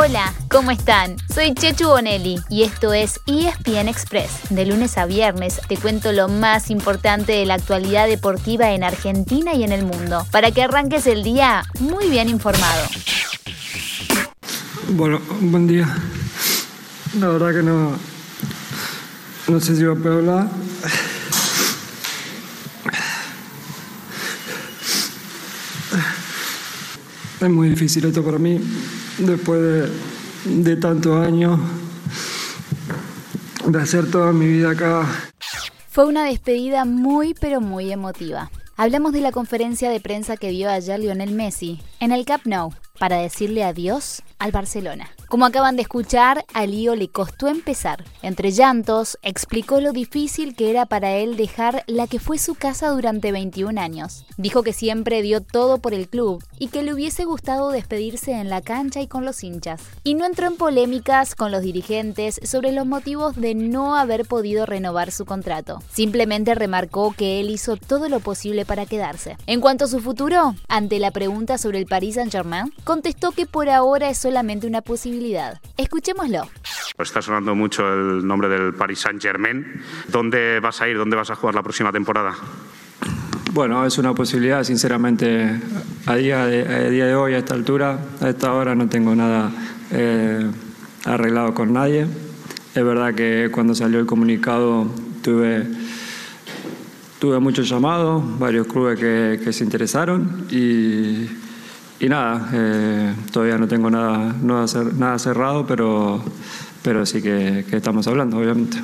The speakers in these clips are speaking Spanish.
Hola, ¿cómo están? Soy Chechu Bonelli y esto es ESPN Express. De lunes a viernes te cuento lo más importante de la actualidad deportiva en Argentina y en el mundo, para que arranques el día muy bien informado. Bueno, buen día. La verdad que no. No sé si va a poder hablar. Es muy difícil esto para mí, después de, de tantos años, de hacer toda mi vida acá. Fue una despedida muy pero muy emotiva. Hablamos de la conferencia de prensa que dio ayer Lionel Messi en el Camp Nou para decirle adiós al Barcelona. Como acaban de escuchar, a Lío le costó empezar. Entre llantos, explicó lo difícil que era para él dejar la que fue su casa durante 21 años. Dijo que siempre dio todo por el club y que le hubiese gustado despedirse en la cancha y con los hinchas. Y no entró en polémicas con los dirigentes sobre los motivos de no haber podido renovar su contrato. Simplemente remarcó que él hizo todo lo posible para quedarse. En cuanto a su futuro, ante la pregunta sobre el Paris Saint-Germain, contestó que por ahora es solamente una posibilidad Escuchémoslo. Está sonando mucho el nombre del Paris Saint-Germain. ¿Dónde vas a ir? ¿Dónde vas a jugar la próxima temporada? Bueno, es una posibilidad, sinceramente, a día de, día de hoy, a esta altura, a esta hora, no tengo nada eh, arreglado con nadie. Es verdad que cuando salió el comunicado tuve, tuve muchos llamados, varios clubes que, que se interesaron y y nada, eh, todavía no tengo nada, nada cerrado, pero, pero sí que, que estamos hablando, obviamente.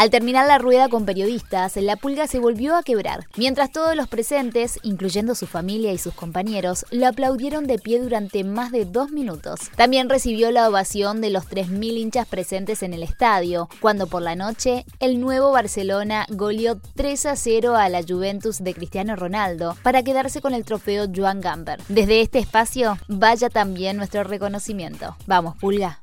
Al terminar la rueda con periodistas, la pulga se volvió a quebrar, mientras todos los presentes, incluyendo su familia y sus compañeros, lo aplaudieron de pie durante más de dos minutos. También recibió la ovación de los 3.000 hinchas presentes en el estadio, cuando por la noche el nuevo Barcelona goleó 3 a 0 a la Juventus de Cristiano Ronaldo para quedarse con el trofeo Joan Gamper. Desde este espacio, vaya también nuestro reconocimiento. Vamos, pulga.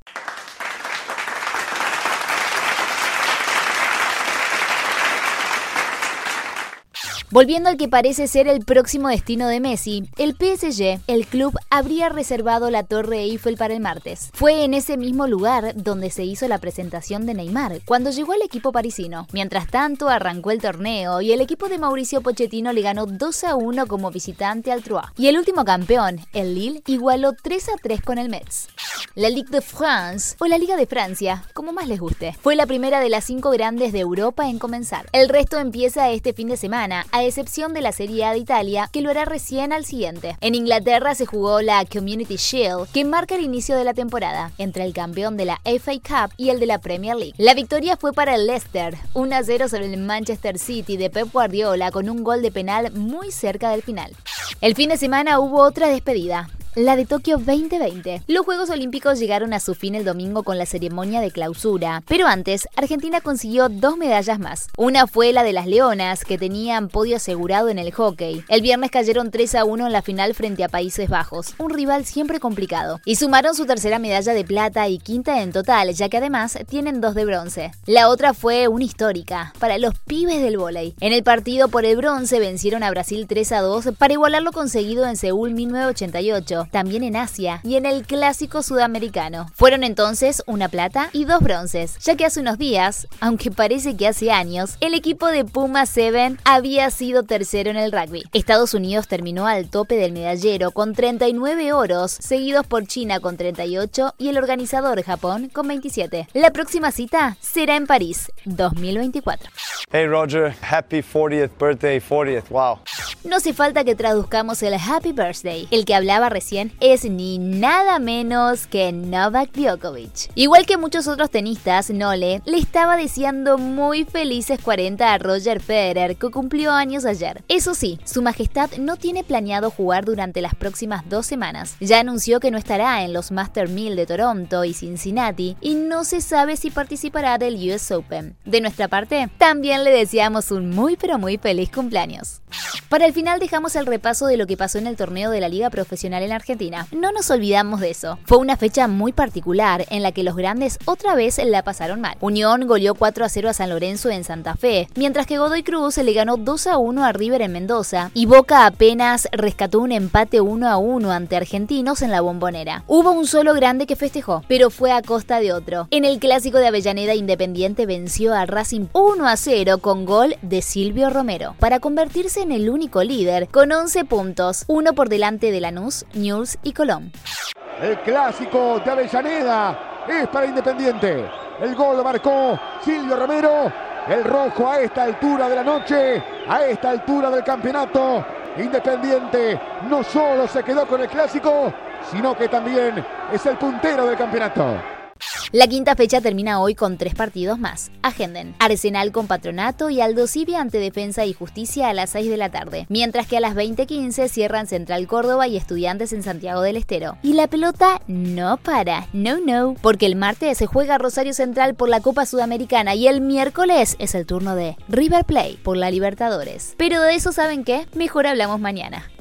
Volviendo al que parece ser el próximo destino de Messi, el PSG, el club habría reservado la Torre Eiffel para el martes. Fue en ese mismo lugar donde se hizo la presentación de Neymar cuando llegó al equipo parisino. Mientras tanto, arrancó el torneo y el equipo de Mauricio Pochettino le ganó 2 a 1 como visitante al Troyes. Y el último campeón, el Lille, igualó 3 a 3 con el Metz. La Ligue de France, o la Liga de Francia, como más les guste, fue la primera de las cinco grandes de Europa en comenzar. El resto empieza este fin de semana a excepción de la Serie A de Italia, que lo hará recién al siguiente. En Inglaterra se jugó la Community Shield, que marca el inicio de la temporada, entre el campeón de la FA Cup y el de la Premier League. La victoria fue para el Leicester, 1-0 sobre el Manchester City de Pep Guardiola con un gol de penal muy cerca del final. El fin de semana hubo otra despedida la de Tokio 2020. Los Juegos Olímpicos llegaron a su fin el domingo con la ceremonia de clausura, pero antes Argentina consiguió dos medallas más. Una fue la de las Leonas, que tenían podio asegurado en el hockey. El viernes cayeron 3 a 1 en la final frente a Países Bajos, un rival siempre complicado, y sumaron su tercera medalla de plata y quinta en total, ya que además tienen dos de bronce. La otra fue una histórica, para los pibes del vóley. En el partido por el bronce vencieron a Brasil 3 a 2 para igualar lo conseguido en Seúl 1988 también en Asia y en el clásico sudamericano. Fueron entonces una plata y dos bronces, ya que hace unos días, aunque parece que hace años, el equipo de Puma 7 había sido tercero en el rugby. Estados Unidos terminó al tope del medallero con 39 oros, seguidos por China con 38 y el organizador Japón con 27. La próxima cita será en París, 2024. Hey Roger, happy 40th birthday, 40th, wow. No hace falta que traduzcamos el Happy Birthday. El que hablaba recién es ni nada menos que Novak Djokovic. Igual que muchos otros tenistas, Nole le estaba deseando muy felices 40 a Roger Federer, que cumplió años ayer. Eso sí, su majestad no tiene planeado jugar durante las próximas dos semanas. Ya anunció que no estará en los Master 1000 de Toronto y Cincinnati y no se sabe si participará del US Open. De nuestra parte, también le deseamos un muy pero muy feliz cumpleaños. Para el final dejamos el repaso de lo que pasó en el torneo de la Liga Profesional en Argentina. No nos olvidamos de eso. Fue una fecha muy particular en la que los grandes otra vez la pasaron mal. Unión goleó 4 a 0 a San Lorenzo en Santa Fe, mientras que Godoy Cruz le ganó 2 a 1 a River en Mendoza y Boca apenas rescató un empate 1 a 1 ante Argentinos en la Bombonera. Hubo un solo grande que festejó, pero fue a costa de otro. En el clásico de Avellaneda Independiente venció a Racing 1 a 0 con gol de Silvio Romero, para convertirse en el único líder con 11 puntos, uno por delante de Lanús, News y Colón. El clásico de Avellaneda es para Independiente. El gol lo marcó Silvio Romero. El rojo a esta altura de la noche, a esta altura del campeonato. Independiente no solo se quedó con el clásico, sino que también es el puntero del campeonato. La quinta fecha termina hoy con tres partidos más. Agenden. Arsenal con Patronato y Aldo Civi ante Defensa y Justicia a las 6 de la tarde. Mientras que a las 20.15 cierran Central Córdoba y Estudiantes en Santiago del Estero. Y la pelota no para. No, no. Porque el martes se juega Rosario Central por la Copa Sudamericana y el miércoles es el turno de River Play por la Libertadores. Pero de eso saben qué? Mejor hablamos mañana.